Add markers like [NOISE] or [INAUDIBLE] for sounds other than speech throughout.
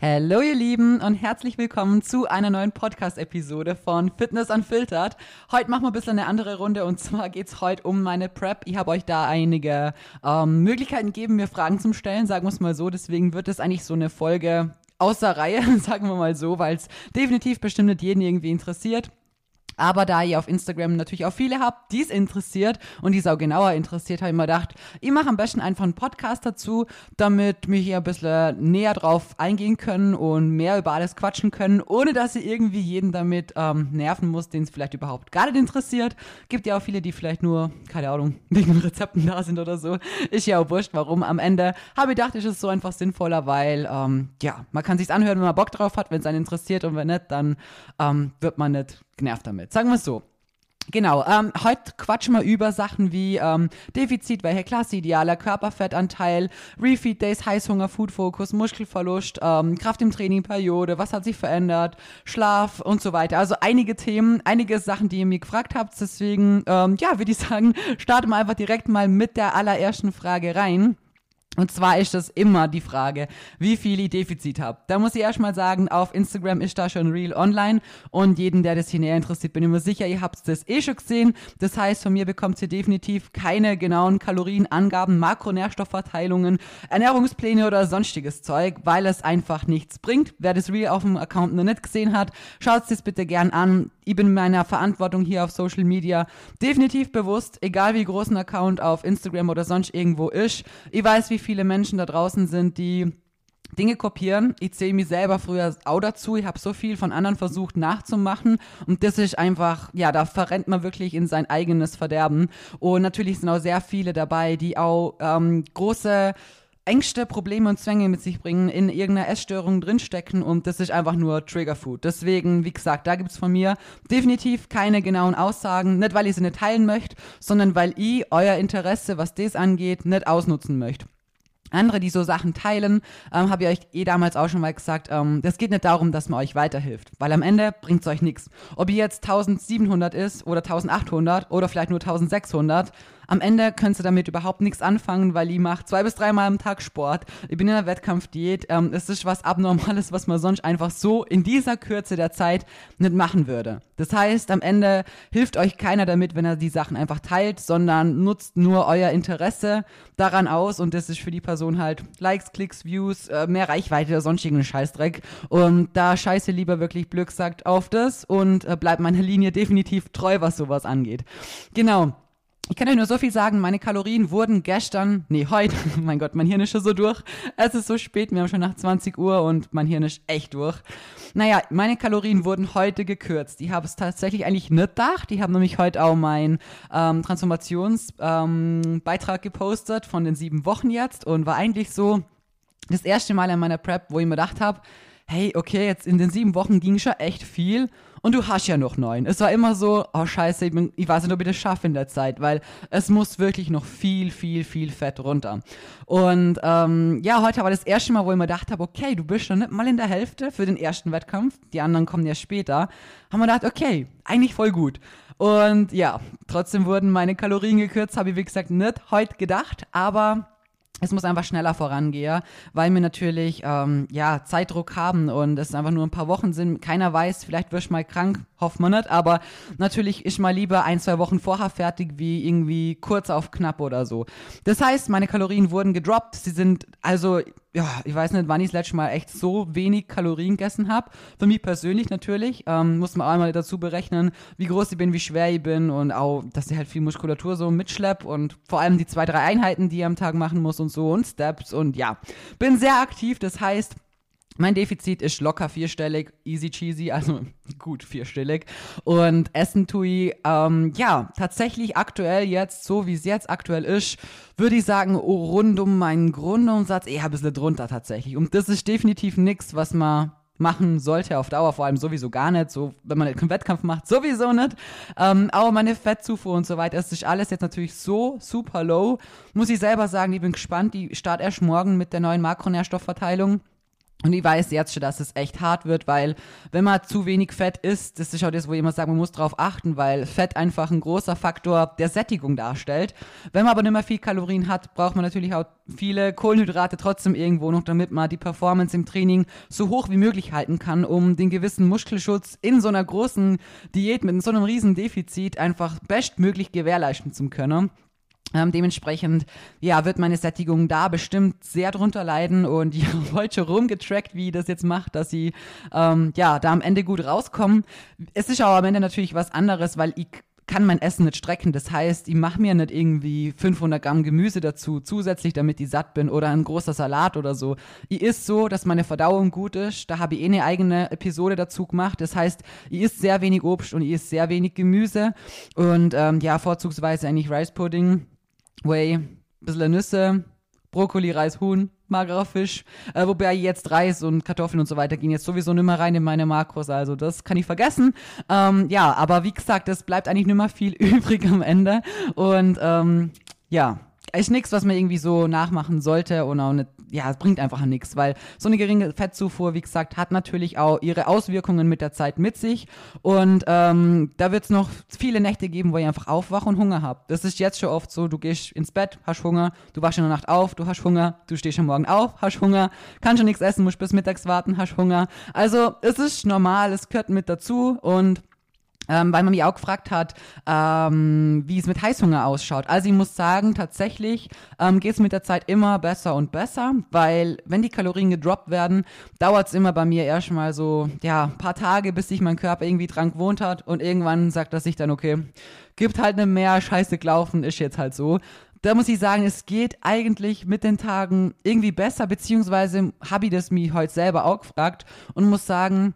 Hallo ihr Lieben und herzlich willkommen zu einer neuen Podcast-Episode von Fitness Unfiltered. Heute machen wir ein bisschen eine andere Runde und zwar geht es heute um meine Prep. Ich habe euch da einige ähm, Möglichkeiten gegeben, mir Fragen zum Stellen, sagen wir es mal so. Deswegen wird es eigentlich so eine Folge außer Reihe, [LAUGHS] sagen wir mal so, weil es definitiv bestimmt nicht jeden irgendwie interessiert. Aber da ihr auf Instagram natürlich auch viele habt, die es interessiert und die es auch genauer interessiert, habe ich mir gedacht, ich mache am besten einfach einen Podcast dazu, damit wir hier ein bisschen näher drauf eingehen können und mehr über alles quatschen können, ohne dass ihr irgendwie jeden damit ähm, nerven muss, den es vielleicht überhaupt gar nicht interessiert. Gibt ja auch viele, die vielleicht nur, keine Ahnung, [LAUGHS] wegen Rezepten da sind oder so. Ist ja auch wurscht, warum. Am Ende habe ich gedacht, ist es so einfach sinnvoller, weil, ähm, ja, man kann sich's anhören, wenn man Bock drauf hat, wenn es einen interessiert und wenn nicht, dann ähm, wird man nicht genervt damit. Sagen wir es so. Genau, ähm, heute quatschen wir über Sachen wie ähm, Defizit, welche Klasse, idealer Körperfettanteil, Refeed Days, Heißhunger, Food Focus, Muskelverlust, ähm, Kraft im Training, Periode, was hat sich verändert, Schlaf und so weiter. Also einige Themen, einige Sachen, die ihr mir gefragt habt. Deswegen, ähm, ja, würde ich sagen, starten wir einfach direkt mal mit der allerersten Frage rein. Und zwar ist das immer die Frage, wie viel ich Defizit habe. Da muss ich erstmal sagen, auf Instagram ist da schon real online und jeden, der das hier näher interessiert, bin ich mir sicher, ihr habt das eh schon gesehen. Das heißt, von mir bekommt ihr definitiv keine genauen Kalorienangaben, Makronährstoffverteilungen, Ernährungspläne oder sonstiges Zeug, weil es einfach nichts bringt. Wer das real auf dem Account noch nicht gesehen hat, schaut es bitte gern an. Ich bin meiner Verantwortung hier auf Social Media definitiv bewusst, egal wie groß ein Account auf Instagram oder sonst irgendwo ist. Ich weiß, wie viel viele Menschen da draußen sind, die Dinge kopieren. Ich zähle mich selber früher auch dazu. Ich habe so viel von anderen versucht nachzumachen und das ist einfach, ja, da verrennt man wirklich in sein eigenes Verderben. Und natürlich sind auch sehr viele dabei, die auch ähm, große Ängste, Probleme und Zwänge mit sich bringen, in irgendeiner Essstörung drinstecken und das ist einfach nur Triggerfood. Deswegen, wie gesagt, da gibt es von mir definitiv keine genauen Aussagen, nicht weil ich sie nicht teilen möchte, sondern weil ich euer Interesse, was das angeht, nicht ausnutzen möchte andere, die so Sachen teilen, ähm, habe ich euch eh damals auch schon mal gesagt, ähm, das geht nicht darum, dass man euch weiterhilft, weil am Ende bringt es euch nichts. Ob ihr jetzt 1700 ist oder 1800 oder vielleicht nur 1600, am Ende könntest du damit überhaupt nichts anfangen, weil ich mache zwei bis dreimal am Tag Sport. Ich bin in einer Wettkampfdiät. Ähm, es ist was Abnormales, was man sonst einfach so in dieser Kürze der Zeit nicht machen würde. Das heißt, am Ende hilft euch keiner damit, wenn er die Sachen einfach teilt, sondern nutzt nur euer Interesse daran aus und das ist für die Person halt Likes, Klicks, Views, äh, mehr Reichweite oder sonstigen Scheißdreck. Und da scheiße lieber wirklich Glück sagt auf das und äh, bleibt meiner Linie definitiv treu, was sowas angeht. Genau. Ich kann euch nur so viel sagen, meine Kalorien wurden gestern, nee, heute, [LAUGHS] mein Gott, mein Hirn ist schon so durch. Es ist so spät, wir haben schon nach 20 Uhr und mein Hirn ist echt durch. Naja, meine Kalorien wurden heute gekürzt. Ich habe es tatsächlich eigentlich nicht gedacht. Ich habe nämlich heute auch meinen ähm, Transformationsbeitrag ähm, gepostet von den sieben Wochen jetzt und war eigentlich so das erste Mal in meiner Prep, wo ich mir gedacht habe, hey, okay, jetzt in den sieben Wochen ging schon echt viel und du hast ja noch neun. Es war immer so, oh scheiße, ich, bin, ich weiß nicht, ob ich das schaffe in der Zeit, weil es muss wirklich noch viel, viel, viel Fett runter. Und ähm, ja, heute war das erste Mal, wo ich mir gedacht habe, okay, du bist schon nicht mal in der Hälfte für den ersten Wettkampf, die anderen kommen ja später, haben wir gedacht, okay, eigentlich voll gut. Und ja, trotzdem wurden meine Kalorien gekürzt, habe ich wie gesagt nicht heute gedacht, aber es muss einfach schneller vorangehen, weil wir natürlich ähm, ja Zeitdruck haben und es einfach nur ein paar Wochen sind. Keiner weiß, vielleicht wirst du mal krank, hofft man nicht, aber natürlich ist mal lieber ein, zwei Wochen vorher fertig, wie irgendwie kurz auf knapp oder so. Das heißt, meine Kalorien wurden gedroppt. Sie sind also ja, ich weiß nicht, wann ich das letzte Mal echt so wenig Kalorien gegessen habe. Für mich persönlich natürlich. Ähm, muss man einmal dazu berechnen, wie groß ich bin, wie schwer ich bin und auch, dass ich halt viel Muskulatur so mitschlepp und vor allem die zwei, drei Einheiten, die ich am Tag machen muss und so und Steps und ja. Bin sehr aktiv, das heißt, mein Defizit ist locker vierstellig, easy cheesy, also [LAUGHS] gut vierstellig. Und Essen tue ich, ähm, ja, tatsächlich aktuell jetzt, so wie es jetzt aktuell ist, würde ich sagen, rund um meinen Grundumsatz eher ein bisschen drunter tatsächlich. Und das ist definitiv nichts, was man machen sollte auf Dauer, vor allem sowieso gar nicht, so wenn man einen Wettkampf macht, sowieso nicht. Ähm, aber meine Fettzufuhr und so weiter, es ist alles jetzt natürlich so super low. Muss ich selber sagen, ich bin gespannt, die start erst morgen mit der neuen Makronährstoffverteilung. Und ich weiß jetzt schon, dass es echt hart wird, weil wenn man zu wenig Fett isst, das ist auch das, wo immer sage, man muss darauf achten, weil Fett einfach ein großer Faktor der Sättigung darstellt. Wenn man aber nicht mehr viel Kalorien hat, braucht man natürlich auch viele Kohlenhydrate trotzdem irgendwo noch, damit man die Performance im Training so hoch wie möglich halten kann, um den gewissen Muskelschutz in so einer großen Diät mit so einem riesen Defizit einfach bestmöglich gewährleisten zu können. Ähm, dementsprechend, ja, wird meine Sättigung da bestimmt sehr drunter leiden und [LAUGHS] ich heute schon rumgetrackt, wie das jetzt macht, dass sie, ähm, ja, da am Ende gut rauskommen. Es ist auch am Ende natürlich was anderes, weil ich kann mein Essen nicht strecken. Das heißt, ich mache mir nicht irgendwie 500 Gramm Gemüse dazu zusätzlich, damit ich satt bin oder ein großer Salat oder so. Ich isst so, dass meine Verdauung gut ist. Da habe ich eh eine eigene Episode dazu gemacht. Das heißt, ich isst sehr wenig Obst und ich isst sehr wenig Gemüse und ähm, ja, vorzugsweise eigentlich Rice Pudding Whey, bisschen Nüsse, Brokkoli, Reis, Huhn, magerer Fisch. Äh, wobei jetzt Reis und Kartoffeln und so weiter gehen jetzt sowieso nicht mehr rein in meine Makros. Also das kann ich vergessen. Ähm, ja, aber wie gesagt, es bleibt eigentlich nicht mehr viel [LAUGHS] übrig am Ende. Und ähm, ja, ist nichts, was man irgendwie so nachmachen sollte und auch nicht, ja, es bringt einfach nichts, weil so eine geringe Fettzufuhr, wie gesagt, hat natürlich auch ihre Auswirkungen mit der Zeit mit sich und ähm, da wird es noch viele Nächte geben, wo ich einfach aufwache und Hunger habe. Das ist jetzt schon oft so, du gehst ins Bett, hast Hunger, du wachst in der Nacht auf, du hast Hunger, du stehst am Morgen auf, hast Hunger, kannst schon nichts essen, musst bis mittags warten, hast Hunger. Also es ist normal, es gehört mit dazu und ähm, weil man mich auch gefragt hat, ähm, wie es mit Heißhunger ausschaut. Also ich muss sagen, tatsächlich ähm, geht es mit der Zeit immer besser und besser, weil wenn die Kalorien gedroppt werden, dauert es immer bei mir erstmal so, ja, paar Tage, bis sich mein Körper irgendwie dran gewohnt hat und irgendwann sagt er sich dann, okay, gibt halt eine mehr, scheiße gelaufen, ist jetzt halt so da muss ich sagen, es geht eigentlich mit den Tagen irgendwie besser, beziehungsweise habe ich das mir heute selber auch gefragt und muss sagen,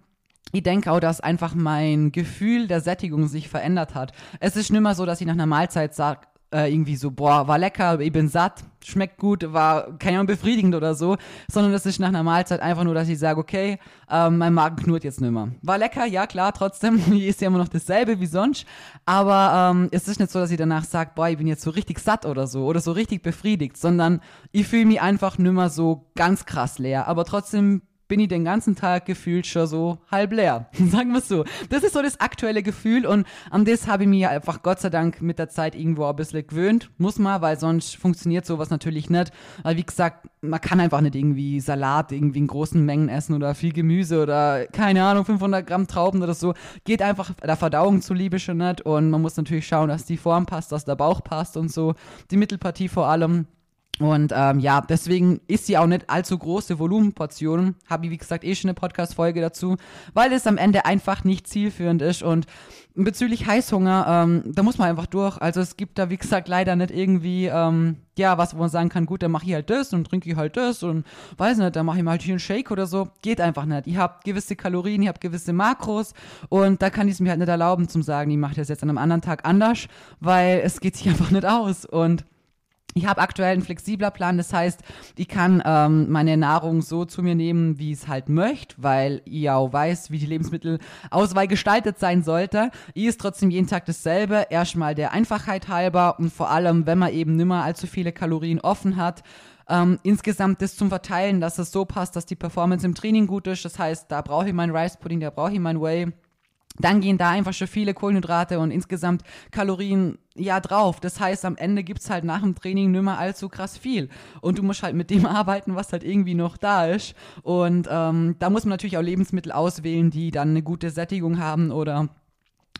ich denke auch, dass einfach mein Gefühl der Sättigung sich verändert hat. Es ist nicht mehr so, dass ich nach einer Mahlzeit sage, äh, irgendwie so, boah, war lecker, ich bin satt, schmeckt gut, war, keine Ahnung, befriedigend oder so, sondern es ist nach einer Mahlzeit einfach nur, dass ich sage, okay, ähm, mein Magen knurrt jetzt nicht mehr. War lecker, ja klar, trotzdem, [LAUGHS] ist ja immer noch dasselbe wie sonst, aber ähm, es ist nicht so, dass ich danach sage, boah, ich bin jetzt so richtig satt oder so, oder so richtig befriedigt, sondern ich fühle mich einfach nicht mehr so ganz krass leer, aber trotzdem bin ich den ganzen Tag gefühlt schon so halb leer. [LAUGHS] Sagen wir es so. Das ist so das aktuelle Gefühl und an das habe ich mir einfach Gott sei Dank mit der Zeit irgendwo ein bisschen gewöhnt. Muss man, weil sonst funktioniert sowas natürlich nicht. Weil wie gesagt, man kann einfach nicht irgendwie Salat irgendwie in großen Mengen essen oder viel Gemüse oder keine Ahnung, 500 Gramm Trauben oder so. Geht einfach der Verdauung zuliebe schon nicht und man muss natürlich schauen, dass die Form passt, dass der Bauch passt und so. Die Mittelpartie vor allem. Und ähm, ja, deswegen ist sie auch nicht allzu große Volumenportionen. Habe ich, wie gesagt, eh schon eine Podcast-Folge dazu, weil es am Ende einfach nicht zielführend ist. Und bezüglich Heißhunger, ähm, da muss man einfach durch. Also es gibt da, wie gesagt, leider nicht irgendwie, ähm, ja, was, wo man sagen kann, gut, dann mache ich halt das und trinke ich halt das und weiß nicht, dann mache ich mal halt hier einen Shake oder so. Geht einfach nicht. Ich habe gewisse Kalorien, ich habe gewisse Makros und da kann ich es mir halt nicht erlauben zum sagen, ich mache das jetzt an einem anderen Tag anders, weil es geht sich [LAUGHS] einfach nicht aus. Und ich habe aktuell einen flexibler Plan, das heißt, ich kann ähm, meine Nahrung so zu mir nehmen, wie ich es halt möchte, weil ich auch weiß, wie die Lebensmittelauswahl gestaltet sein sollte. Ich ist trotzdem jeden Tag dasselbe, erstmal der Einfachheit halber und vor allem, wenn man eben nimmer allzu viele Kalorien offen hat, ähm, insgesamt das zum Verteilen, dass es so passt, dass die Performance im Training gut ist. Das heißt, da brauche ich meinen Rice Pudding, da brauche ich mein Whey dann gehen da einfach schon viele Kohlenhydrate und insgesamt Kalorien ja drauf. Das heißt, am Ende gibt es halt nach dem Training nicht mehr allzu krass viel. Und du musst halt mit dem [LAUGHS] arbeiten, was halt irgendwie noch da ist. Und ähm, da muss man natürlich auch Lebensmittel auswählen, die dann eine gute Sättigung haben oder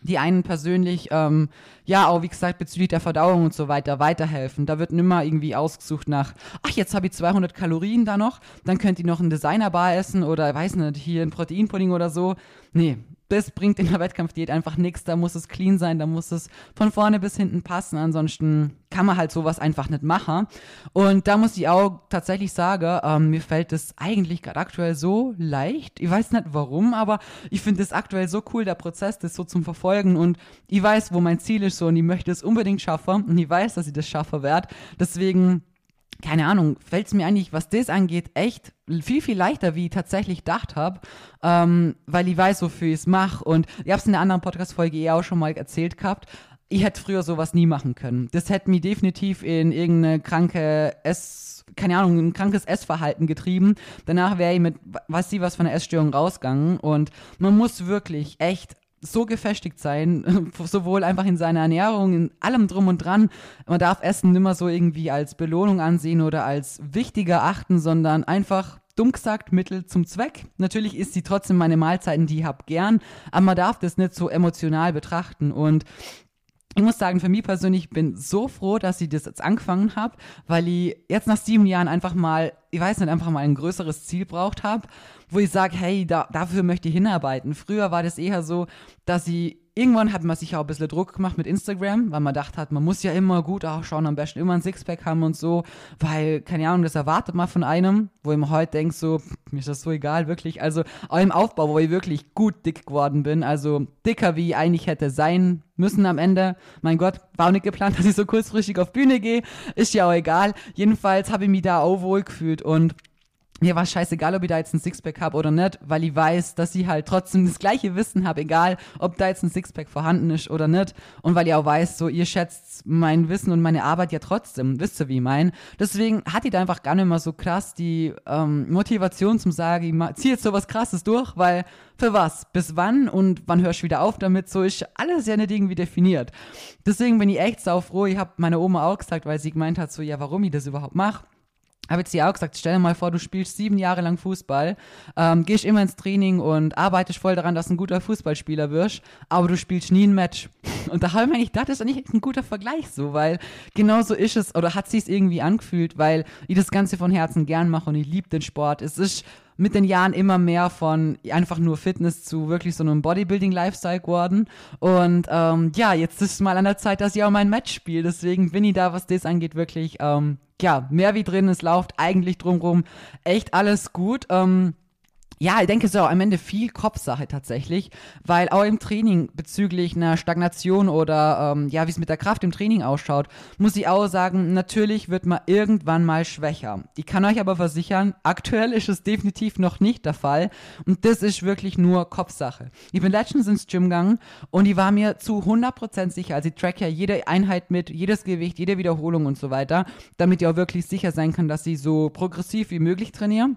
die einen persönlich, ähm, ja, auch wie gesagt, bezüglich der Verdauung und so weiter weiterhelfen. Da wird nimmer irgendwie ausgesucht nach, ach, jetzt habe ich 200 Kalorien da noch, dann könnt ihr noch ein Designerbar essen oder, weiß nicht, hier ein Proteinpudding oder so. Nee, das bringt in der Wettkampfdiät einfach nichts. Da muss es clean sein, da muss es von vorne bis hinten passen. Ansonsten kann man halt sowas einfach nicht machen. Und da muss ich auch tatsächlich sagen, ähm, mir fällt es eigentlich gerade aktuell so leicht. Ich weiß nicht warum, aber ich finde es aktuell so cool, der Prozess, das so zum Verfolgen. Und ich weiß, wo mein Ziel ist so und ich möchte es unbedingt schaffen. Und ich weiß, dass ich das schaffen werde. Deswegen keine Ahnung, fällt es mir eigentlich, was das angeht, echt viel, viel leichter, wie ich tatsächlich gedacht habe, ähm, weil ich weiß, wofür ich es mache. Und ich habe es in einer anderen Podcast-Folge eh auch schon mal erzählt gehabt. ich hätte früher sowas nie machen können. Das hätte mich definitiv in irgendeine kranke Ess, keine Ahnung, ein krankes Essverhalten getrieben. Danach wäre ich mit, weiß sie was von der Essstörung rausgegangen. Und man muss wirklich echt so gefestigt sein, [LAUGHS] sowohl einfach in seiner Ernährung, in allem drum und dran. Man darf Essen nicht mehr so irgendwie als Belohnung ansehen oder als wichtiger achten, sondern einfach dumm gesagt Mittel zum Zweck. Natürlich ist sie trotzdem meine Mahlzeiten, die ich habe, gern, aber man darf das nicht so emotional betrachten und ich muss sagen, für mich persönlich bin so froh, dass ich das jetzt angefangen habe, weil ich jetzt nach sieben Jahren einfach mal, ich weiß nicht, einfach mal ein größeres Ziel braucht habe, wo ich sage, hey, da, dafür möchte ich hinarbeiten. Früher war das eher so, dass ich irgendwann hat man sich auch ein bisschen Druck gemacht mit Instagram, weil man dachte hat, man muss ja immer gut ausschauen, am besten immer ein Sixpack haben und so, weil, keine Ahnung, das erwartet man von einem, wo ich mir heute denke, so, mir ist das so egal, wirklich. Also auch im Aufbau, wo ich wirklich gut dick geworden bin, also dicker wie ich eigentlich hätte sein müssen am Ende. Mein Gott, war auch nicht geplant, [LAUGHS] dass ich so kurzfristig auf Bühne gehe, ist ja auch egal. Jedenfalls habe ich mich da auch wohl gefühlt und mir war scheißegal, ob ich da jetzt ein Sixpack habe oder nicht, weil ich weiß, dass ich halt trotzdem das gleiche Wissen habe, egal ob da jetzt ein Sixpack vorhanden ist oder nicht. Und weil ich auch weiß, so ihr schätzt mein Wissen und meine Arbeit ja trotzdem, wisst ihr, wie ich mein. Deswegen hatte ich da einfach gar nicht mehr so krass die ähm, Motivation zum sagen, ich zieh jetzt sowas krasses durch, weil für was, bis wann und wann hörst du wieder auf damit, so ist alles ja nicht irgendwie definiert. Deswegen bin ich echt saufroh, ich habe meiner Oma auch gesagt, weil sie gemeint hat, so ja, warum ich das überhaupt mache habe jetzt dir auch gesagt, stell dir mal vor, du spielst sieben Jahre lang Fußball, ähm, gehst immer ins Training und arbeitest voll daran, dass du ein guter Fußballspieler wirst, aber du spielst nie ein Match. [LAUGHS] Und da habe ich mir gedacht, das ist eigentlich ein guter Vergleich so, weil genau so ist es oder hat sich irgendwie angefühlt, weil ich das Ganze von Herzen gern mache und ich liebe den Sport. Es ist mit den Jahren immer mehr von einfach nur Fitness zu wirklich so einem Bodybuilding-Lifestyle geworden. Und ähm, ja, jetzt ist es mal an der Zeit, dass ich auch mein Match spiele. Deswegen bin ich da, was das angeht, wirklich, ähm, ja, mehr wie drin. Es läuft eigentlich drumherum echt alles gut. Ähm, ja, ich denke, es ist auch am Ende viel Kopfsache tatsächlich, weil auch im Training bezüglich einer Stagnation oder ähm, ja, wie es mit der Kraft im Training ausschaut, muss ich auch sagen, natürlich wird man irgendwann mal schwächer. Ich kann euch aber versichern, aktuell ist es definitiv noch nicht der Fall und das ist wirklich nur Kopfsache. Ich bin letztens ins Gym gegangen und ich war mir zu 100% sicher, also ich track ja jede Einheit mit, jedes Gewicht, jede Wiederholung und so weiter, damit ich auch wirklich sicher sein kann, dass ich so progressiv wie möglich trainiere.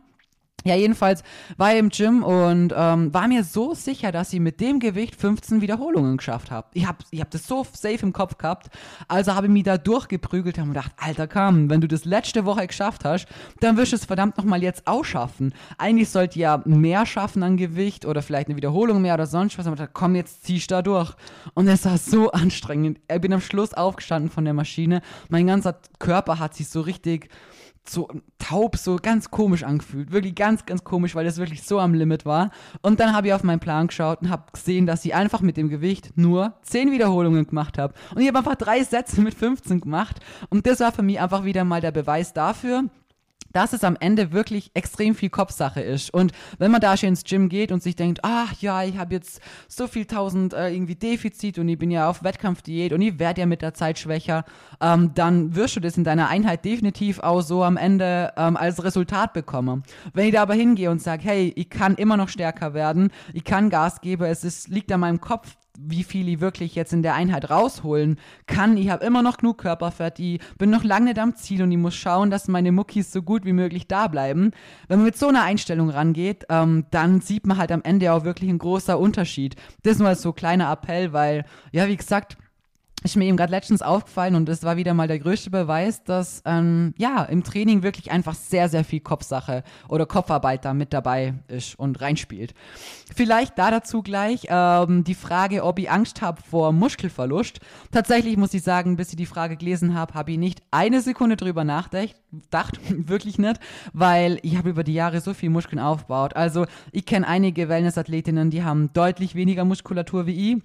Ja, jedenfalls war ich im Gym und ähm, war mir so sicher, dass ich mit dem Gewicht 15 Wiederholungen geschafft habe. Ich habe ich hab das so safe im Kopf gehabt. Also habe ich mich da durchgeprügelt und gedacht, Alter, komm, wenn du das letzte Woche geschafft hast, dann wirst du es verdammt nochmal jetzt auch schaffen. Eigentlich sollte ja mehr schaffen an Gewicht oder vielleicht eine Wiederholung mehr oder sonst was. Aber da komm, jetzt zieh ich da durch. Und es war so anstrengend. Ich bin am Schluss aufgestanden von der Maschine. Mein ganzer Körper hat sich so richtig so taub, so ganz komisch angefühlt. Wirklich ganz, ganz komisch, weil das wirklich so am Limit war. Und dann habe ich auf meinen Plan geschaut und habe gesehen, dass ich einfach mit dem Gewicht nur 10 Wiederholungen gemacht habe. Und ich habe einfach drei Sätze mit 15 gemacht. Und das war für mich einfach wieder mal der Beweis dafür, dass es am Ende wirklich extrem viel Kopfsache ist. Und wenn man da schon ins Gym geht und sich denkt, ach ja, ich habe jetzt so viel tausend äh, irgendwie Defizit und ich bin ja auf Wettkampfdiät und ich werde ja mit der Zeit schwächer, ähm, dann wirst du das in deiner Einheit definitiv auch so am Ende ähm, als Resultat bekommen. Wenn ich da aber hingehe und sage, hey, ich kann immer noch stärker werden, ich kann Gas geben, es ist, liegt an meinem Kopf, wie viel ich wirklich jetzt in der Einheit rausholen kann. Ich habe immer noch genug Körperfett, ich bin noch lange nicht am Ziel und ich muss schauen, dass meine Muckis so gut wie möglich da bleiben. Wenn man mit so einer Einstellung rangeht, ähm, dann sieht man halt am Ende auch wirklich ein großer Unterschied. Das nur als so kleiner Appell, weil, ja, wie gesagt, ist mir eben gerade letztens aufgefallen und es war wieder mal der größte Beweis, dass ähm, ja im Training wirklich einfach sehr, sehr viel Kopfsache oder Kopfarbeit da mit dabei ist und reinspielt. Vielleicht da dazu gleich ähm, die Frage, ob ich Angst habe vor Muskelverlust. Tatsächlich muss ich sagen, bis ich die Frage gelesen habe, habe ich nicht eine Sekunde drüber nachgedacht, dacht, [LAUGHS] wirklich nicht, weil ich habe über die Jahre so viel Muskeln aufgebaut. Also ich kenne einige Wellnessathletinnen, die haben deutlich weniger Muskulatur wie ich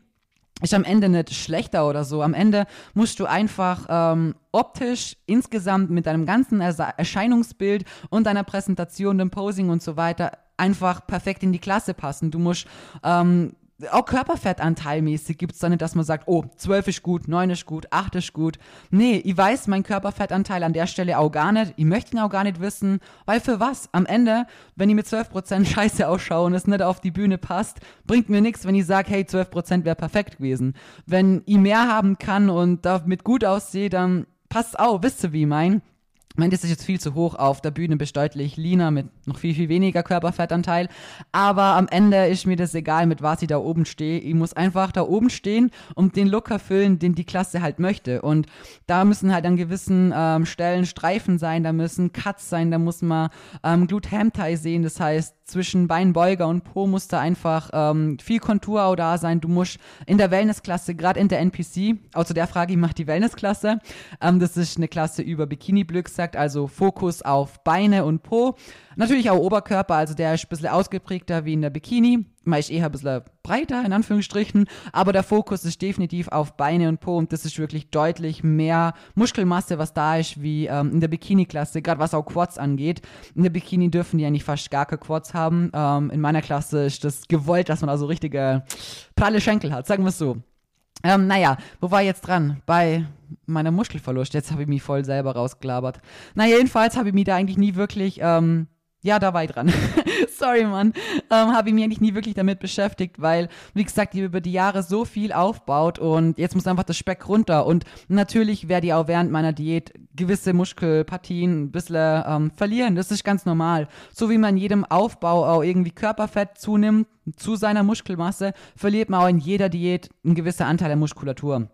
ist am Ende nicht schlechter oder so. Am Ende musst du einfach ähm, optisch insgesamt mit deinem ganzen Erscheinungsbild und deiner Präsentation, dem Posing und so weiter einfach perfekt in die Klasse passen. Du musst ähm, auch Körperfettanteilmäßig gibt es da nicht, dass man sagt, oh, 12 ist gut, 9 ist gut, 8 ist gut. Nee, ich weiß mein Körperfettanteil an der Stelle auch gar nicht. Ich möchte ihn auch gar nicht wissen, weil für was? Am Ende, wenn ich mit 12% [LAUGHS] scheiße ausschaue und es nicht auf die Bühne passt, bringt mir nichts, wenn ich sage, hey, 12% wäre perfekt gewesen. Wenn ich mehr haben kann und damit gut aussehe, dann passt auch, wisst ihr, wie ich mein? Ich meine, das ist jetzt viel zu hoch. Auf der Bühne bist deutlich leaner mit noch viel, viel weniger Körperfettanteil. Aber am Ende ist mir das egal, mit was ich da oben stehe. Ich muss einfach da oben stehen und den Look erfüllen, den die Klasse halt möchte. Und da müssen halt an gewissen ähm, Stellen Streifen sein, da müssen Cuts sein, da muss man ähm, Glute Ham Tie sehen. Das heißt, zwischen Beinbeuger und Po muss da einfach ähm, viel Kontur auch da sein. Du musst in der Wellnessklasse, gerade in der NPC, auch zu der Frage, ich mache die Wellnessklasse. Ähm, das ist eine Klasse über Bikini-Blöck, sagt also Fokus auf Beine und Po. Natürlich auch Oberkörper, also der ist ein bisschen ausgeprägter wie in der Bikini. Man ist eher ein bisschen breiter, in Anführungsstrichen, aber der Fokus ist definitiv auf Beine und Po und das ist wirklich deutlich mehr Muskelmasse, was da ist, wie ähm, in der Bikini-Klasse, gerade was auch Quads angeht. In der Bikini dürfen die eigentlich fast gar keine Quads haben. Ähm, in meiner Klasse ist das gewollt, dass man da so richtige pralle Schenkel hat, sagen wir es so. Ähm, naja, wo war ich jetzt dran? Bei meiner Muskelverlust. Jetzt habe ich mich voll selber rausgelabert. Na, jedenfalls habe ich mich da eigentlich nie wirklich ähm, ja, da war ich dran. [LAUGHS] Sorry, Mann. Ähm, Habe ich mich eigentlich nie wirklich damit beschäftigt, weil, wie gesagt, die über die Jahre so viel aufbaut und jetzt muss einfach das Speck runter. Und natürlich werde ich auch während meiner Diät gewisse Muskelpartien ein bisschen ähm, verlieren. Das ist ganz normal. So wie man in jedem Aufbau auch irgendwie Körperfett zunimmt zu seiner Muskelmasse, verliert man auch in jeder Diät einen gewissen Anteil der Muskulatur.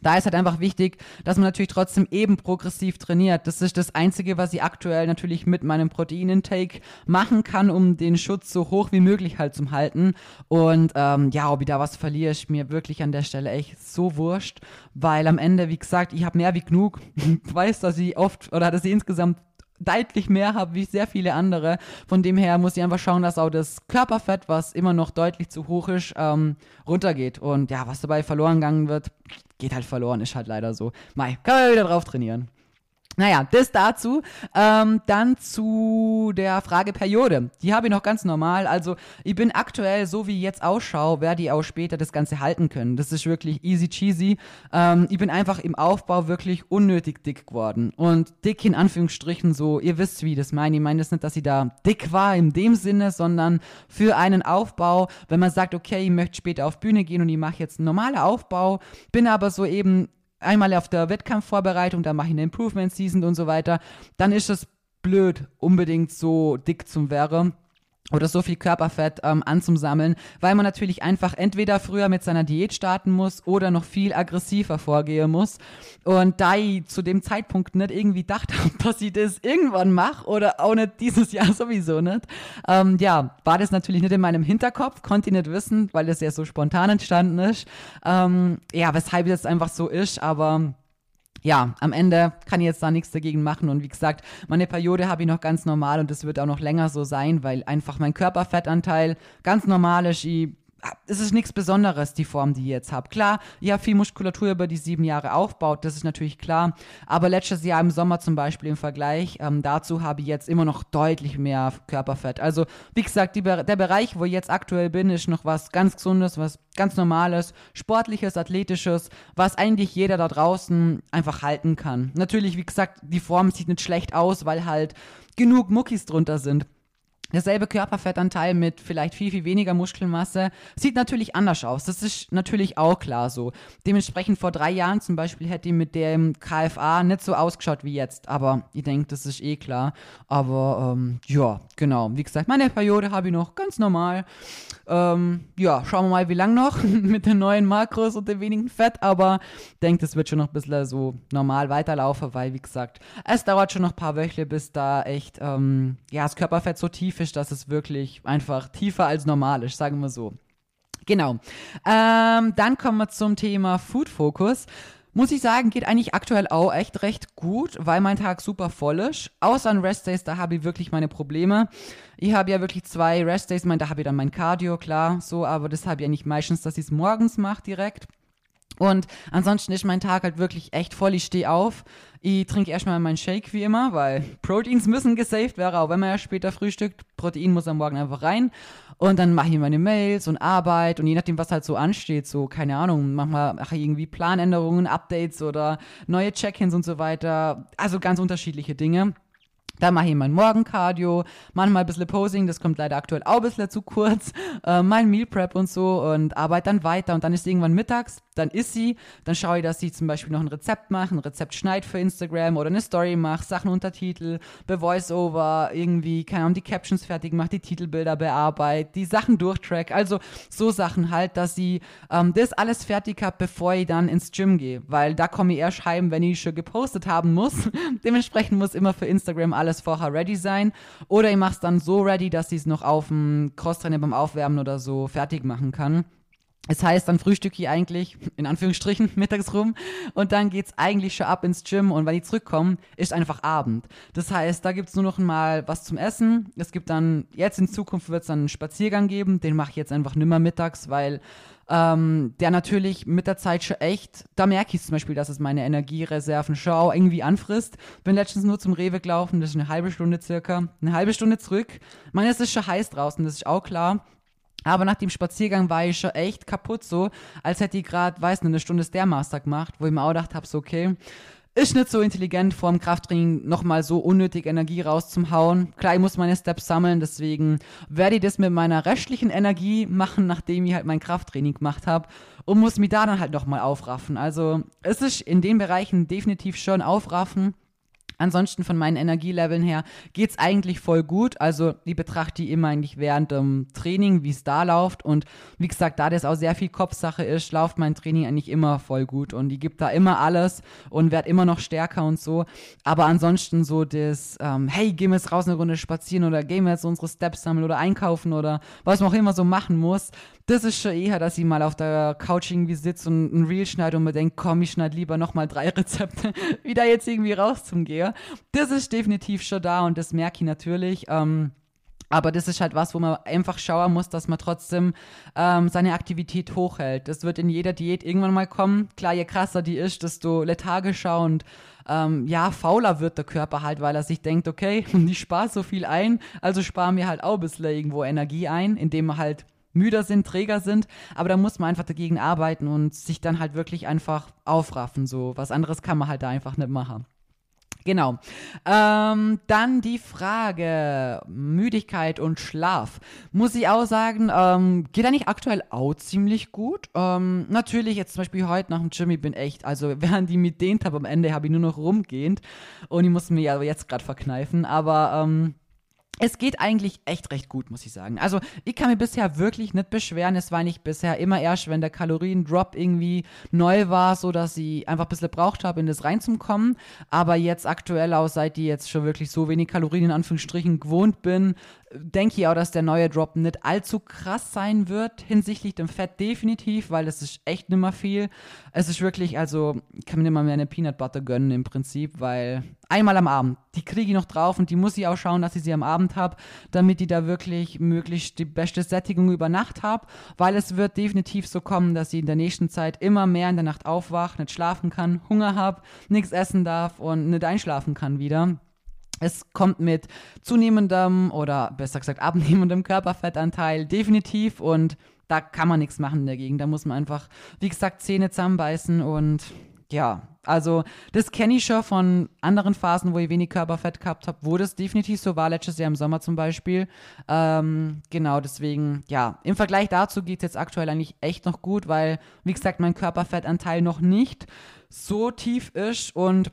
Da ist halt einfach wichtig, dass man natürlich trotzdem eben progressiv trainiert. Das ist das Einzige, was ich aktuell natürlich mit meinem Proteinintake machen kann, um den Schutz so hoch wie möglich halt zu halten. Und ähm, ja, ob ich da was verliere, ist mir wirklich an der Stelle echt so wurscht, weil am Ende, wie gesagt, ich habe mehr wie genug. Ich weiß, dass ich oft oder dass ich insgesamt deutlich mehr habe wie sehr viele andere. Von dem her muss ich einfach schauen, dass auch das Körperfett, was immer noch deutlich zu hoch ist, ähm, runtergeht. Und ja, was dabei verloren gegangen wird, geht halt verloren, ist halt leider so. Mai, kann man wieder drauf trainieren. Naja, das dazu. Ähm, dann zu der Frage Periode. Die habe ich noch ganz normal. Also ich bin aktuell, so wie ich jetzt ausschaue, werde ich auch später das Ganze halten können. Das ist wirklich easy cheesy. Ähm, ich bin einfach im Aufbau wirklich unnötig dick geworden. Und dick in Anführungsstrichen so, ihr wisst, wie ich das meine. Ich meine das nicht, dass ich da dick war in dem Sinne, sondern für einen Aufbau, wenn man sagt, okay, ich möchte später auf Bühne gehen und ich mache jetzt einen normalen Aufbau, bin aber so eben einmal auf der Wettkampfvorbereitung, dann mache ich eine Improvement Season und so weiter, dann ist es blöd, unbedingt so dick zu werden oder so viel Körperfett ähm, anzusammeln, weil man natürlich einfach entweder früher mit seiner Diät starten muss oder noch viel aggressiver vorgehen muss. Und da ich zu dem Zeitpunkt nicht irgendwie dachte, [LAUGHS] dass ich das irgendwann mache oder auch nicht dieses Jahr [LAUGHS] sowieso nicht, ähm, ja, war das natürlich nicht in meinem Hinterkopf, konnte ich nicht wissen, weil das ja so spontan entstanden ist. Ähm, ja, weshalb das einfach so ist, aber ja, am Ende kann ich jetzt da nichts dagegen machen. Und wie gesagt, meine Periode habe ich noch ganz normal und das wird auch noch länger so sein, weil einfach mein Körperfettanteil ganz normal ist. Ich es ist nichts Besonderes, die Form, die ich jetzt habe. Klar, ich habe viel Muskulatur über die sieben Jahre aufgebaut, das ist natürlich klar. Aber letztes Jahr im Sommer zum Beispiel im Vergleich ähm, dazu habe ich jetzt immer noch deutlich mehr Körperfett. Also, wie gesagt, die, der Bereich, wo ich jetzt aktuell bin, ist noch was ganz Gesundes, was ganz Normales, Sportliches, Athletisches, was eigentlich jeder da draußen einfach halten kann. Natürlich, wie gesagt, die Form sieht nicht schlecht aus, weil halt genug Muckis drunter sind derselbe Körperfettanteil mit vielleicht viel, viel weniger Muskelmasse sieht natürlich anders aus. Das ist natürlich auch klar so. Dementsprechend vor drei Jahren zum Beispiel hätte ich mit dem KFA nicht so ausgeschaut wie jetzt. Aber ich denke, das ist eh klar. Aber ähm, ja, genau. Wie gesagt, meine Periode habe ich noch ganz normal. Ähm, ja, schauen wir mal, wie lang noch [LAUGHS] mit den neuen Makros und dem wenigen Fett. Aber denke, das wird schon noch ein bisschen so normal weiterlaufen, weil, wie gesagt, es dauert schon noch ein paar Wöchel, bis da echt, ähm, ja, das Körperfett so tief spezifisch, dass es wirklich einfach tiefer als normal ist, sagen wir so. Genau. Ähm, dann kommen wir zum Thema Food Focus. Muss ich sagen, geht eigentlich aktuell auch echt recht gut, weil mein Tag super voll ist. Außer an Restdays, da habe ich wirklich meine Probleme. Ich habe ja wirklich zwei Restdays, da habe ich dann mein Cardio, klar, so, aber das habe ich ja nicht meistens, dass ich es morgens mache direkt. Und ansonsten ist mein Tag halt wirklich echt voll. Ich stehe auf, ich trinke erstmal meinen Shake wie immer, weil [LAUGHS] Proteins müssen gesaved werden, auch wenn man ja später frühstückt. Protein muss am Morgen einfach rein. Und dann mache ich meine Mails und Arbeit und je nachdem, was halt so ansteht, so, keine Ahnung, manchmal mache ich irgendwie Planänderungen, Updates oder neue Check-ins und so weiter. Also ganz unterschiedliche Dinge. Da mache ich mein Morgencardio, manchmal ein bisschen Posing, das kommt leider aktuell auch ein bisschen zu kurz, [LAUGHS] äh, mein Meal Prep und so und arbeite dann weiter und dann ist irgendwann mittags, dann ist sie, dann schaue ich, dass ich zum Beispiel noch ein Rezept mache, ein Rezept schneid für Instagram oder eine Story mache, Sachen untertitel, be Voiceover, irgendwie, keine Ahnung, die Captions fertig mache, die Titelbilder bearbeite, die Sachen durchtrack, also so Sachen halt, dass sie ähm, das alles fertig habe, bevor ich dann ins Gym gehe, weil da komme ich erst heim, wenn ich schon gepostet haben muss. [LAUGHS] Dementsprechend muss immer für Instagram alles alles vorher ready sein. Oder ich mache es dann so ready, dass ich es noch auf dem Crosstrainer beim Aufwärmen oder so fertig machen kann. Es das heißt, dann frühstücke ich eigentlich, in Anführungsstrichen, [LAUGHS] mittags rum und dann geht es eigentlich schon ab ins Gym und wenn ich zurückkomme, ist einfach Abend. Das heißt, da gibt es nur noch mal was zum Essen. Es gibt dann, jetzt in Zukunft wird es dann einen Spaziergang geben, den mache ich jetzt einfach nimmer mittags, weil ähm, der natürlich mit der Zeit schon echt, da merke ich zum Beispiel, dass es meine Energiereserven schon auch irgendwie anfrisst. Bin letztens nur zum Rewe gelaufen, das ist eine halbe Stunde circa, eine halbe Stunde zurück. Ich meine, es ist schon heiß draußen, das ist auch klar. Aber nach dem Spaziergang war ich schon echt kaputt, so, als hätte ich gerade, weiß nicht, eine Stunde Stairmaster gemacht, wo ich mir auch gedacht habe, so, okay, ist nicht so intelligent vor dem Krafttraining nochmal so unnötig Energie rauszuhauen. Klar, ich muss meine Steps sammeln, deswegen werde ich das mit meiner restlichen Energie machen, nachdem ich halt mein Krafttraining gemacht habe und muss mich da dann halt nochmal aufraffen. Also es ist in den Bereichen definitiv schon aufraffen. Ansonsten von meinen Energieleveln her geht es eigentlich voll gut. Also ich betrachte die immer eigentlich während dem Training, wie es da läuft. Und wie gesagt, da das auch sehr viel Kopfsache ist, läuft mein Training eigentlich immer voll gut. Und ich gebe da immer alles und werde immer noch stärker und so. Aber ansonsten so das, ähm, hey, gehen wir jetzt raus eine Runde spazieren oder gehen wir jetzt unsere Steps sammeln oder einkaufen oder was man auch immer so machen muss, das ist schon eher, dass ich mal auf der Couch irgendwie sitze und ein Reel schneide und mir denke, komm, ich schneide lieber nochmal drei [LAUGHS] Rezepte, wieder jetzt irgendwie raus zum Geher. Das ist definitiv schon da und das merke ich natürlich. Ähm, aber das ist halt was, wo man einfach schauen muss, dass man trotzdem ähm, seine Aktivität hochhält. Das wird in jeder Diät irgendwann mal kommen. Klar, je krasser die ist, desto lethargischer und ähm, ja, fauler wird der Körper halt, weil er sich denkt, okay, [LAUGHS] ich spare so viel ein, also sparen wir halt auch ein bisschen irgendwo Energie ein, indem man halt müder sind, träger sind, aber da muss man einfach dagegen arbeiten und sich dann halt wirklich einfach aufraffen. So, was anderes kann man halt da einfach nicht machen. Genau. Ähm, dann die Frage Müdigkeit und Schlaf. Muss ich auch sagen, ähm, geht eigentlich aktuell auch ziemlich gut. Ähm, natürlich, jetzt zum Beispiel heute nach dem ich bin echt, also [LAUGHS] während ich mit dehnt habe, am Ende habe ich nur noch rumgehend und ich muss mir ja jetzt gerade verkneifen, aber ähm, es geht eigentlich echt recht gut, muss ich sagen. Also, ich kann mir bisher wirklich nicht beschweren. Es war nicht bisher immer erst, wenn der Kaloriendrop irgendwie neu war, so dass ich einfach ein bisschen braucht habe, in das reinzukommen. Aber jetzt aktuell auch, seit ich jetzt schon wirklich so wenig Kalorien in Anführungsstrichen gewohnt bin, denke ich auch, dass der neue Drop nicht allzu krass sein wird hinsichtlich dem Fett definitiv, weil es ist echt nimmer viel. Es ist wirklich, also kann mir mal mehr eine Peanut Butter gönnen im Prinzip, weil einmal am Abend, die kriege ich noch drauf und die muss ich auch schauen, dass ich sie am Abend habe, damit ich da wirklich möglichst die beste Sättigung über Nacht habe, weil es wird definitiv so kommen, dass ich in der nächsten Zeit immer mehr in der Nacht aufwache, nicht schlafen kann, Hunger habe, nichts essen darf und nicht einschlafen kann wieder. Es kommt mit zunehmendem oder besser gesagt abnehmendem Körperfettanteil definitiv. Und da kann man nichts machen dagegen. Da muss man einfach, wie gesagt, Zähne zusammenbeißen. Und ja, also das kenne ich schon von anderen Phasen, wo ich wenig Körperfett gehabt habe, wo das definitiv so war, letztes Jahr im Sommer zum Beispiel. Ähm, genau, deswegen, ja, im Vergleich dazu geht es jetzt aktuell eigentlich echt noch gut, weil, wie gesagt, mein Körperfettanteil noch nicht so tief ist. Und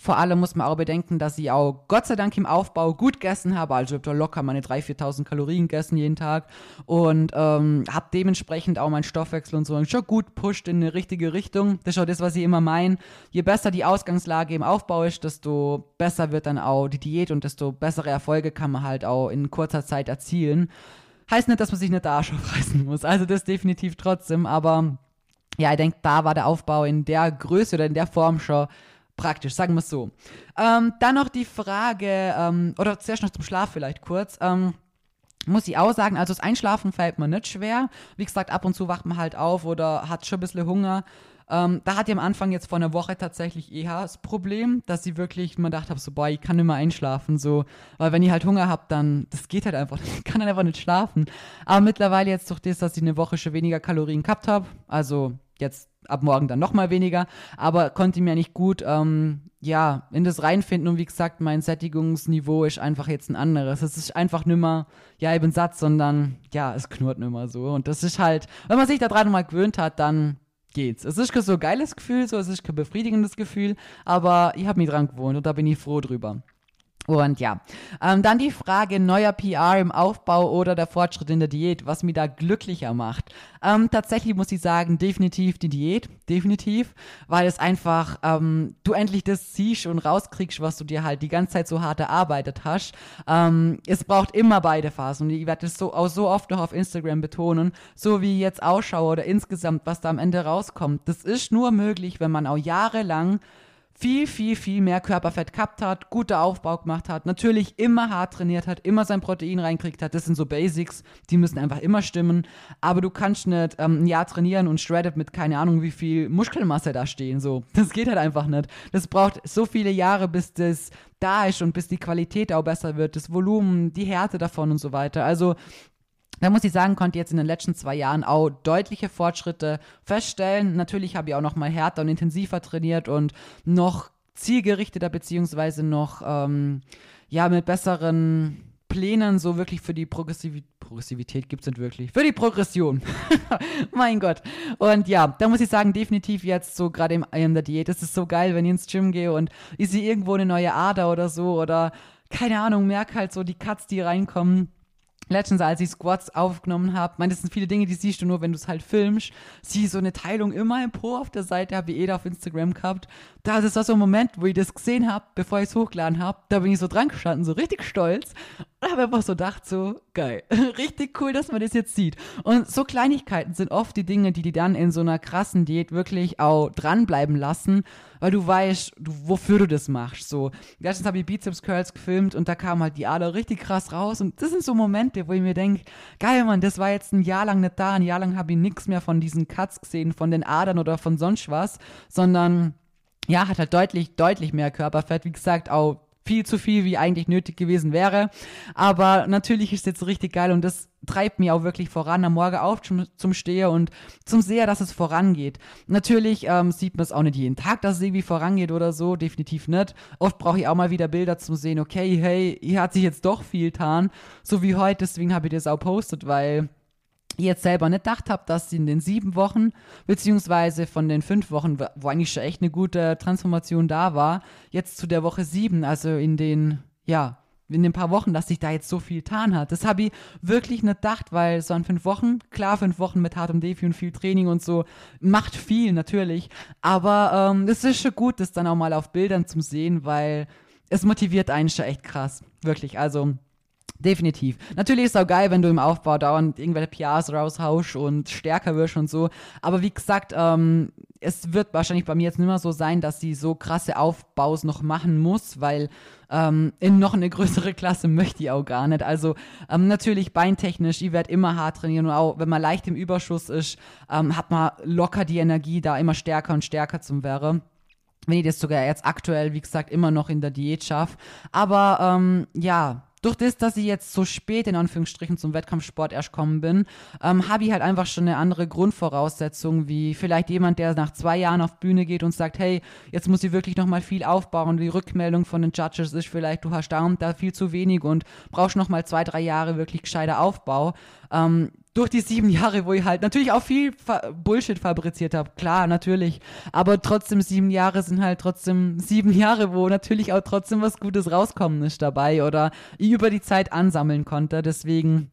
vor allem muss man auch bedenken, dass ich auch Gott sei Dank im Aufbau gut gegessen habe. Also ich habe da locker meine 3.000, 4.000 Kalorien gegessen jeden Tag und ähm, habe dementsprechend auch meinen Stoffwechsel und so schon gut pusht in eine richtige Richtung. Das ist auch das, was ich immer meine. Je besser die Ausgangslage im Aufbau ist, desto besser wird dann auch die Diät und desto bessere Erfolge kann man halt auch in kurzer Zeit erzielen. Heißt nicht, dass man sich nicht der Arsch aufreißen muss. Also das definitiv trotzdem, aber ja, ich denke, da war der Aufbau in der Größe oder in der Form schon praktisch, sagen wir es so. Ähm, dann noch die Frage, ähm, oder zuerst noch zum Schlaf vielleicht kurz. Ähm, muss ich auch sagen, also das Einschlafen fällt mir nicht schwer. Wie gesagt, ab und zu wacht man halt auf oder hat schon ein bisschen Hunger. Ähm, da hat die am Anfang jetzt vor einer Woche tatsächlich eher das Problem, dass sie wirklich, man dachte so, boah, ich kann nicht mehr einschlafen, so, weil wenn ich halt Hunger habe, dann, das geht halt einfach, [LAUGHS] ich kann dann einfach nicht schlafen. Aber mittlerweile jetzt durch das, dass ich eine Woche schon weniger Kalorien gehabt habe, also jetzt ab morgen dann nochmal weniger, aber konnte mir nicht gut, ähm, ja, in das reinfinden und wie gesagt, mein Sättigungsniveau ist einfach jetzt ein anderes. Es ist einfach nimmer, ja, bin satt, sondern, ja, es knurrt nimmer so und das ist halt, wenn man sich daran mal gewöhnt hat, dann geht's. Es ist so geiles Gefühl, so es ist kein befriedigendes Gefühl, aber ich habe mich dran gewohnt und da bin ich froh drüber. Und ja, ähm, dann die Frage neuer PR im Aufbau oder der Fortschritt in der Diät, was mich da glücklicher macht. Ähm, tatsächlich muss ich sagen, definitiv die Diät, definitiv, weil es einfach, ähm, du endlich das siehst und rauskriegst, was du dir halt die ganze Zeit so hart erarbeitet hast. Ähm, es braucht immer beide Phasen und ich werde das so, auch so oft noch auf Instagram betonen, so wie ich jetzt ausschaue oder insgesamt, was da am Ende rauskommt. Das ist nur möglich, wenn man auch jahrelang viel, viel, viel mehr Körperfett gehabt hat, guter Aufbau gemacht hat, natürlich immer hart trainiert hat, immer sein Protein reinkriegt hat. Das sind so Basics, die müssen einfach immer stimmen. Aber du kannst nicht ähm, ein Jahr trainieren und shredded mit keine Ahnung wie viel Muskelmasse da stehen. So, das geht halt einfach nicht. Das braucht so viele Jahre, bis das da ist und bis die Qualität auch besser wird, das Volumen, die Härte davon und so weiter. Also da muss ich sagen, konnte ich jetzt in den letzten zwei Jahren auch deutliche Fortschritte feststellen. Natürlich habe ich auch noch mal härter und intensiver trainiert und noch zielgerichteter beziehungsweise noch ähm, ja mit besseren Plänen so wirklich für die Progressiv Progressivität gibt es nicht wirklich. Für die Progression. [LAUGHS] mein Gott. Und ja, da muss ich sagen, definitiv jetzt so gerade in der Diät ist es so geil, wenn ich ins Gym gehe und ich sehe irgendwo eine neue Ader oder so oder keine Ahnung, merke halt so die Cuts, die reinkommen Letztens, als ich Squats aufgenommen habe, meine, das sind viele Dinge, die siehst du nur, wenn du es halt filmst. Sieh so eine Teilung immer im Po auf der Seite, habe ich eh da auf Instagram gehabt. Da ist das so ein Moment, wo ich das gesehen habe, bevor ich es hochgeladen habe. Da bin ich so dran gestanden, so richtig stolz. Und habe einfach so gedacht, so geil, [LAUGHS] richtig cool, dass man das jetzt sieht. Und so Kleinigkeiten sind oft die Dinge, die die dann in so einer krassen Diät wirklich auch dranbleiben lassen, weil du weißt, du, wofür du das machst. So, letztens habe ich Bizeps Curls gefilmt und da kam halt die Ader richtig krass raus. Und das sind so Momente, wo ich mir denke, geil, Mann, das war jetzt ein Jahr lang nicht da. Ein Jahr lang habe ich nichts mehr von diesen Cuts gesehen, von den Adern oder von sonst was, sondern ja, hat halt deutlich, deutlich mehr Körperfett. Wie gesagt, auch viel zu viel, wie eigentlich nötig gewesen wäre. Aber natürlich ist es jetzt richtig geil und das treibt mich auch wirklich voran, am Morgen auf zum, zum Steher und zum Seher, dass es vorangeht. Natürlich ähm, sieht man es auch nicht jeden Tag, dass es irgendwie vorangeht oder so, definitiv nicht. Oft brauche ich auch mal wieder Bilder zum Sehen, okay, hey, hier hat sich jetzt doch viel getan, so wie heute, deswegen habe ich das auch postet, weil jetzt selber nicht gedacht habe, dass sie in den sieben Wochen, beziehungsweise von den fünf Wochen, wo eigentlich schon echt eine gute Transformation da war, jetzt zu der Woche sieben, also in den, ja, in den paar Wochen, dass sich da jetzt so viel getan hat. Das habe ich wirklich nicht gedacht, weil so an fünf Wochen, klar, fünf Wochen mit hartem Defi und viel Training und so, macht viel natürlich. Aber ähm, es ist schon gut, das dann auch mal auf Bildern zu sehen, weil es motiviert einen schon echt krass. Wirklich. Also Definitiv. Natürlich ist es auch geil, wenn du im Aufbau dauernd irgendwelche PRs raushaust und stärker wirst und so. Aber wie gesagt, ähm, es wird wahrscheinlich bei mir jetzt nicht mehr so sein, dass sie so krasse Aufbaus noch machen muss, weil ähm, in noch eine [LAUGHS] größere Klasse möchte ich auch gar nicht. Also ähm, natürlich beintechnisch, ich werde immer hart trainieren und auch wenn man leicht im Überschuss ist, ähm, hat man locker die Energie, da immer stärker und stärker zum wäre wenn ich das sogar jetzt aktuell, wie gesagt, immer noch in der Diät schaffe. Aber ähm, ja, durch das, dass ich jetzt so spät in Anführungsstrichen zum Wettkampfsport erst kommen bin, ähm, habe ich halt einfach schon eine andere Grundvoraussetzung, wie vielleicht jemand, der nach zwei Jahren auf Bühne geht und sagt, hey, jetzt muss ich wirklich nochmal viel aufbauen. Die Rückmeldung von den Judges ist vielleicht, du hast da und da viel zu wenig und brauchst nochmal zwei, drei Jahre wirklich gescheiter Aufbau. Ähm, durch die sieben Jahre, wo ich halt natürlich auch viel Fa Bullshit fabriziert habe, klar, natürlich. Aber trotzdem, sieben Jahre sind halt trotzdem sieben Jahre, wo natürlich auch trotzdem was Gutes rauskommen ist dabei oder ich über die Zeit ansammeln konnte. Deswegen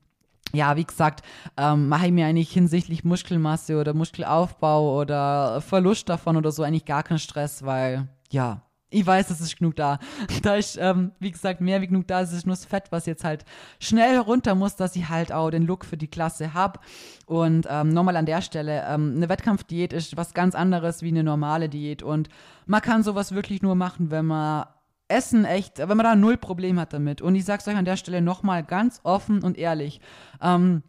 ja, wie gesagt, ähm, mache ich mir eigentlich hinsichtlich Muskelmasse oder Muskelaufbau oder Verlust davon oder so eigentlich gar keinen Stress, weil ja, ich weiß, es ist genug da. Da ist, ähm, wie gesagt, mehr wie genug da. Es ist nur das Fett, was jetzt halt schnell herunter muss, dass ich halt auch den Look für die Klasse habe. Und ähm, nochmal an der Stelle, ähm, eine Wettkampfdiät ist was ganz anderes wie eine normale Diät. Und man kann sowas wirklich nur machen, wenn man Essen echt, wenn man da null Problem hat damit. Und ich sag's euch an der Stelle nochmal ganz offen und ehrlich. Ähm,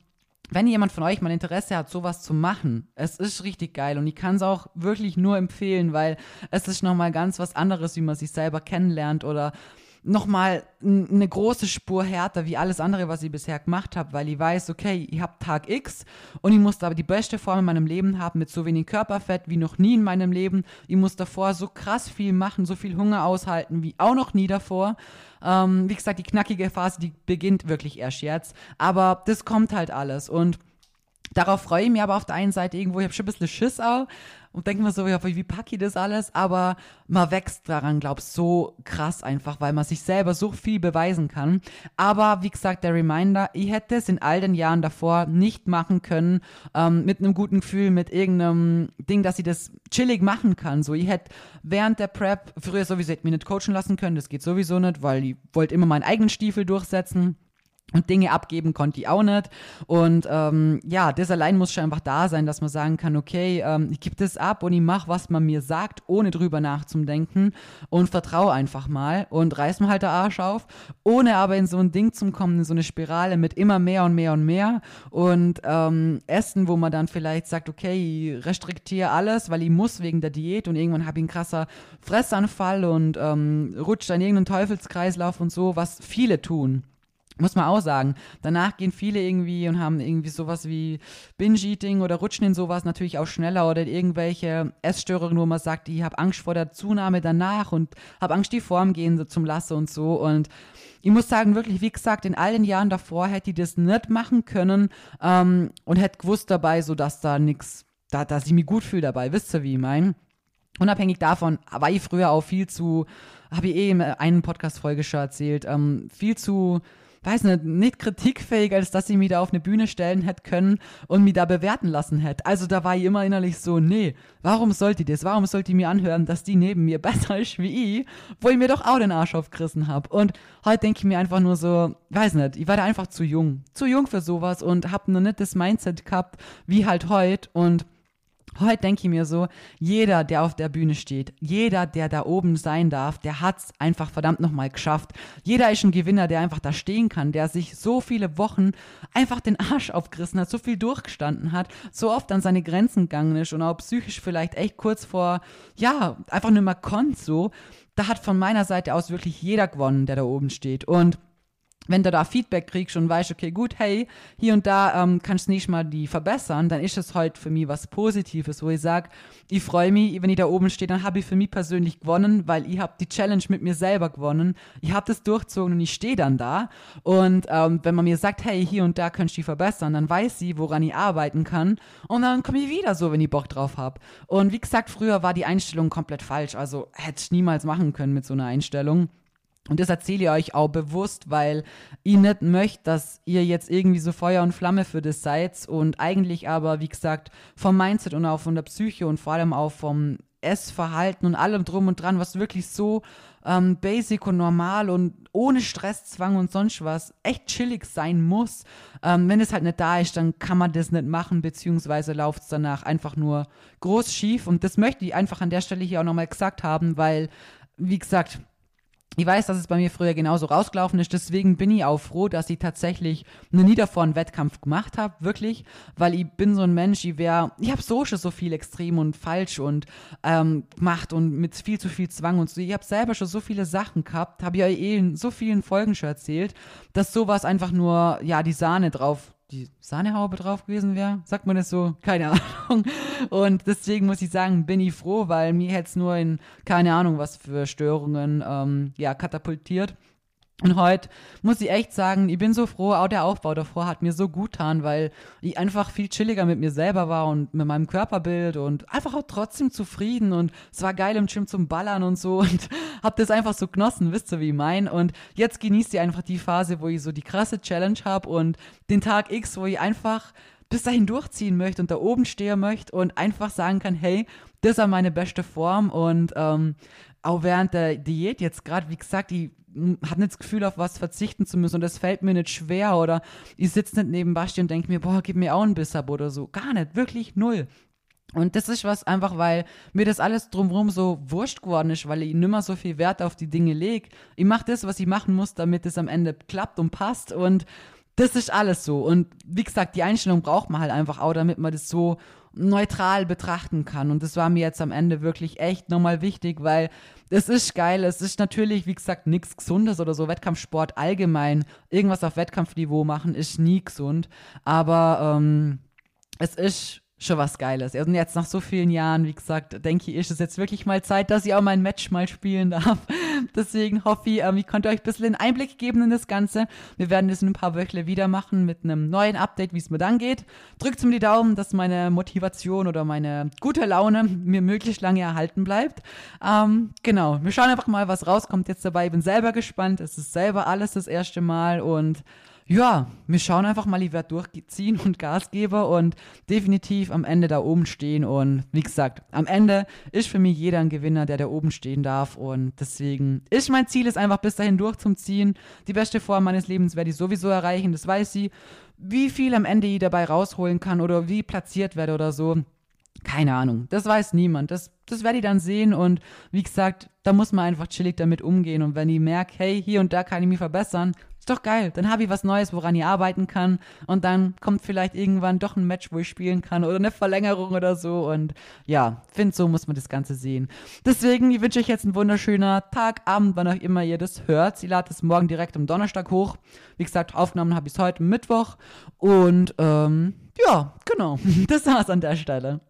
wenn jemand von euch mal Interesse hat, sowas zu machen, es ist richtig geil und ich kann es auch wirklich nur empfehlen, weil es ist nochmal ganz was anderes, wie man sich selber kennenlernt oder nochmal eine große Spur härter wie alles andere, was ich bisher gemacht habe, weil ich weiß, okay, ich habe Tag X und ich muss aber die beste Form in meinem Leben haben mit so wenig Körperfett wie noch nie in meinem Leben. Ich muss davor so krass viel machen, so viel Hunger aushalten wie auch noch nie davor. Ähm, wie gesagt, die knackige Phase, die beginnt wirklich erst jetzt, aber das kommt halt alles und Darauf freue ich mich aber auf der einen Seite irgendwo, ich habe schon ein bisschen Schiss auch und denke mir so, ja, wie packe ich das alles? Aber man wächst daran, glaubst so krass einfach, weil man sich selber so viel beweisen kann. Aber wie gesagt, der Reminder, ich hätte es in all den Jahren davor nicht machen können, ähm, mit einem guten Gefühl, mit irgendeinem Ding, dass ich das chillig machen kann. So, ich hätte während der Prep, früher sowieso hätte mich nicht coachen lassen können, das geht sowieso nicht, weil ich wollte immer meinen eigenen Stiefel durchsetzen. Und Dinge abgeben konnte ich auch nicht. Und ähm, ja, das allein muss schon einfach da sein, dass man sagen kann, okay, ähm, ich gebe das ab und ich mache, was man mir sagt, ohne drüber nachzudenken und vertraue einfach mal und reiß mir halt der Arsch auf, ohne aber in so ein Ding zu kommen, in so eine Spirale mit immer mehr und mehr und mehr und ähm, Essen, wo man dann vielleicht sagt, okay, ich restriktiere alles, weil ich muss wegen der Diät und irgendwann habe ich einen krasser Fressanfall und ähm, rutscht in irgendeinen Teufelskreislauf und so, was viele tun. Muss man auch sagen. Danach gehen viele irgendwie und haben irgendwie sowas wie Binge-Eating oder rutschen in sowas natürlich auch schneller oder irgendwelche Essstörungen, wo man sagt, ich habe Angst vor der Zunahme danach und habe Angst, die Form gehen zum Lasse und so. Und ich muss sagen, wirklich, wie gesagt, in all den Jahren davor hätte ich das nicht machen können ähm, und hätte gewusst dabei, so dass da nichts, da, dass ich mich gut fühle dabei. Wisst ihr, wie ich meine? Unabhängig davon war ich früher auch viel zu, habe ich eh in einer Podcast-Folge schon erzählt, ähm, viel zu weiß nicht, nicht kritikfähig, als dass ich mich da auf eine Bühne stellen hätte können und mich da bewerten lassen hätte. Also da war ich immer innerlich so, nee, warum sollte ich das? Warum sollte ich mir anhören, dass die neben mir [LAUGHS] besser ist wie ich, wo ich mir doch auch den Arsch aufgerissen habe? Und heute denke ich mir einfach nur so, weiß nicht, ich war da einfach zu jung. Zu jung für sowas und habe noch nicht das Mindset gehabt wie halt heute und Heute denke ich mir so, jeder, der auf der Bühne steht, jeder, der da oben sein darf, der hat's einfach verdammt nochmal geschafft. Jeder ist ein Gewinner, der einfach da stehen kann, der sich so viele Wochen einfach den Arsch aufgerissen hat, so viel durchgestanden hat, so oft an seine Grenzen gegangen ist und auch psychisch vielleicht echt kurz vor, ja, einfach nur mal konnt so. Da hat von meiner Seite aus wirklich jeder gewonnen, der da oben steht. Und wenn du da Feedback kriegst und weißt, okay, gut, hey, hier und da ähm, kannst du nicht mal die verbessern, dann ist es halt für mich was Positives, wo ich sage, ich freue mich, wenn ich da oben stehe, dann habe ich für mich persönlich gewonnen, weil ich habe die Challenge mit mir selber gewonnen. Ich habe das durchzogen und ich stehe dann da. Und ähm, wenn man mir sagt, hey, hier und da kannst du die verbessern, dann weiß sie, woran ich arbeiten kann. Und dann komme ich wieder so, wenn ich Bock drauf habe. Und wie gesagt, früher war die Einstellung komplett falsch. Also hätte ich niemals machen können mit so einer Einstellung. Und das erzähle ich euch auch bewusst, weil ich nicht möchte, dass ihr jetzt irgendwie so Feuer und Flamme für das seid und eigentlich aber, wie gesagt, vom Mindset und auch von der Psyche und vor allem auch vom Essverhalten und allem drum und dran, was wirklich so ähm, basic und normal und ohne Stresszwang und sonst was echt chillig sein muss. Ähm, wenn es halt nicht da ist, dann kann man das nicht machen, beziehungsweise läuft es danach einfach nur groß schief. Und das möchte ich einfach an der Stelle hier auch nochmal gesagt haben, weil, wie gesagt, ich weiß, dass es bei mir früher genauso rausgelaufen ist, deswegen bin ich auch froh, dass ich tatsächlich noch nie davor einen Wettkampf gemacht habe, wirklich, weil ich bin so ein Mensch, ich wäre, ich habe so schon so viel extrem und falsch und ähm, gemacht und mit viel zu viel Zwang und so. Ich habe selber schon so viele Sachen gehabt, habe ja eh in so vielen Folgen schon erzählt, dass sowas einfach nur, ja, die Sahne drauf die Sahnehaube drauf gewesen wäre. Sagt man das so? Keine [LAUGHS] Ahnung. Und deswegen muss ich sagen, bin ich froh, weil mir hätte es nur in keine Ahnung was für Störungen ähm, ja, katapultiert. Und heute muss ich echt sagen, ich bin so froh, auch der Aufbau davor hat mir so gut getan, weil ich einfach viel chilliger mit mir selber war und mit meinem Körperbild und einfach auch trotzdem zufrieden und es war geil im Gym zum Ballern und so [LAUGHS] und hab das einfach so genossen, wisst ihr, wie ich mein. Und jetzt genießt ihr einfach die Phase, wo ich so die krasse Challenge habe und den Tag X, wo ich einfach bis dahin durchziehen möchte und da oben stehen möchte und einfach sagen kann, hey, das ist meine beste Form und ähm, auch während der Diät jetzt gerade, wie gesagt, die habe nicht das Gefühl, auf was verzichten zu müssen und das fällt mir nicht schwer oder ich sitze nicht neben Basti und denke mir, boah, gib mir auch einen Biss ab oder so. Gar nicht, wirklich null. Und das ist was einfach, weil mir das alles drumherum so wurscht geworden ist, weil ich nimmer so viel Wert auf die Dinge lege. Ich mache das, was ich machen muss, damit es am Ende klappt und passt und das ist alles so. Und wie gesagt, die Einstellung braucht man halt einfach auch, damit man das so neutral betrachten kann. Und das war mir jetzt am Ende wirklich echt nochmal wichtig, weil es ist geil. Es ist natürlich, wie gesagt, nichts Gesundes oder so. Wettkampfsport allgemein, irgendwas auf Wettkampfniveau machen, ist nie gesund. Aber ähm, es ist schon was Geiles. Und jetzt nach so vielen Jahren, wie gesagt, denke ich, ist es jetzt wirklich mal Zeit, dass ich auch mein Match mal spielen darf. [LAUGHS] Deswegen hoffe ich, ähm, ich konnte euch ein bisschen einen Einblick geben in das Ganze. Wir werden das in ein paar Wöchle wieder machen mit einem neuen Update, wie es mir dann geht. Drückt mir die Daumen, dass meine Motivation oder meine gute Laune mir möglichst lange erhalten bleibt. Ähm, genau, wir schauen einfach mal, was rauskommt jetzt dabei. Ich bin selber gespannt. Es ist selber alles das erste Mal und ja, wir schauen einfach mal, ich werde durchziehen und Gas geben und definitiv am Ende da oben stehen. Und wie gesagt, am Ende ist für mich jeder ein Gewinner, der da oben stehen darf. Und deswegen ist mein Ziel, es einfach bis dahin durchzuziehen. Die beste Form meines Lebens werde ich sowieso erreichen, das weiß sie. Wie viel am Ende ich dabei rausholen kann oder wie platziert werde oder so, keine Ahnung. Das weiß niemand. Das, das werde ich dann sehen. Und wie gesagt, da muss man einfach chillig damit umgehen. Und wenn ich merke, hey, hier und da kann ich mich verbessern, ist doch geil. Dann habe ich was Neues, woran ich arbeiten kann. Und dann kommt vielleicht irgendwann doch ein Match, wo ich spielen kann oder eine Verlängerung oder so. Und ja, finde, so muss man das Ganze sehen. Deswegen, ich wünsche euch jetzt einen wunderschönen Tag, Abend, wann auch immer ihr das hört. Sie ladet es morgen direkt am Donnerstag hoch. Wie gesagt, Aufnahmen habe ich heute Mittwoch. Und ähm, ja, genau. [LAUGHS] Das war's an der Stelle.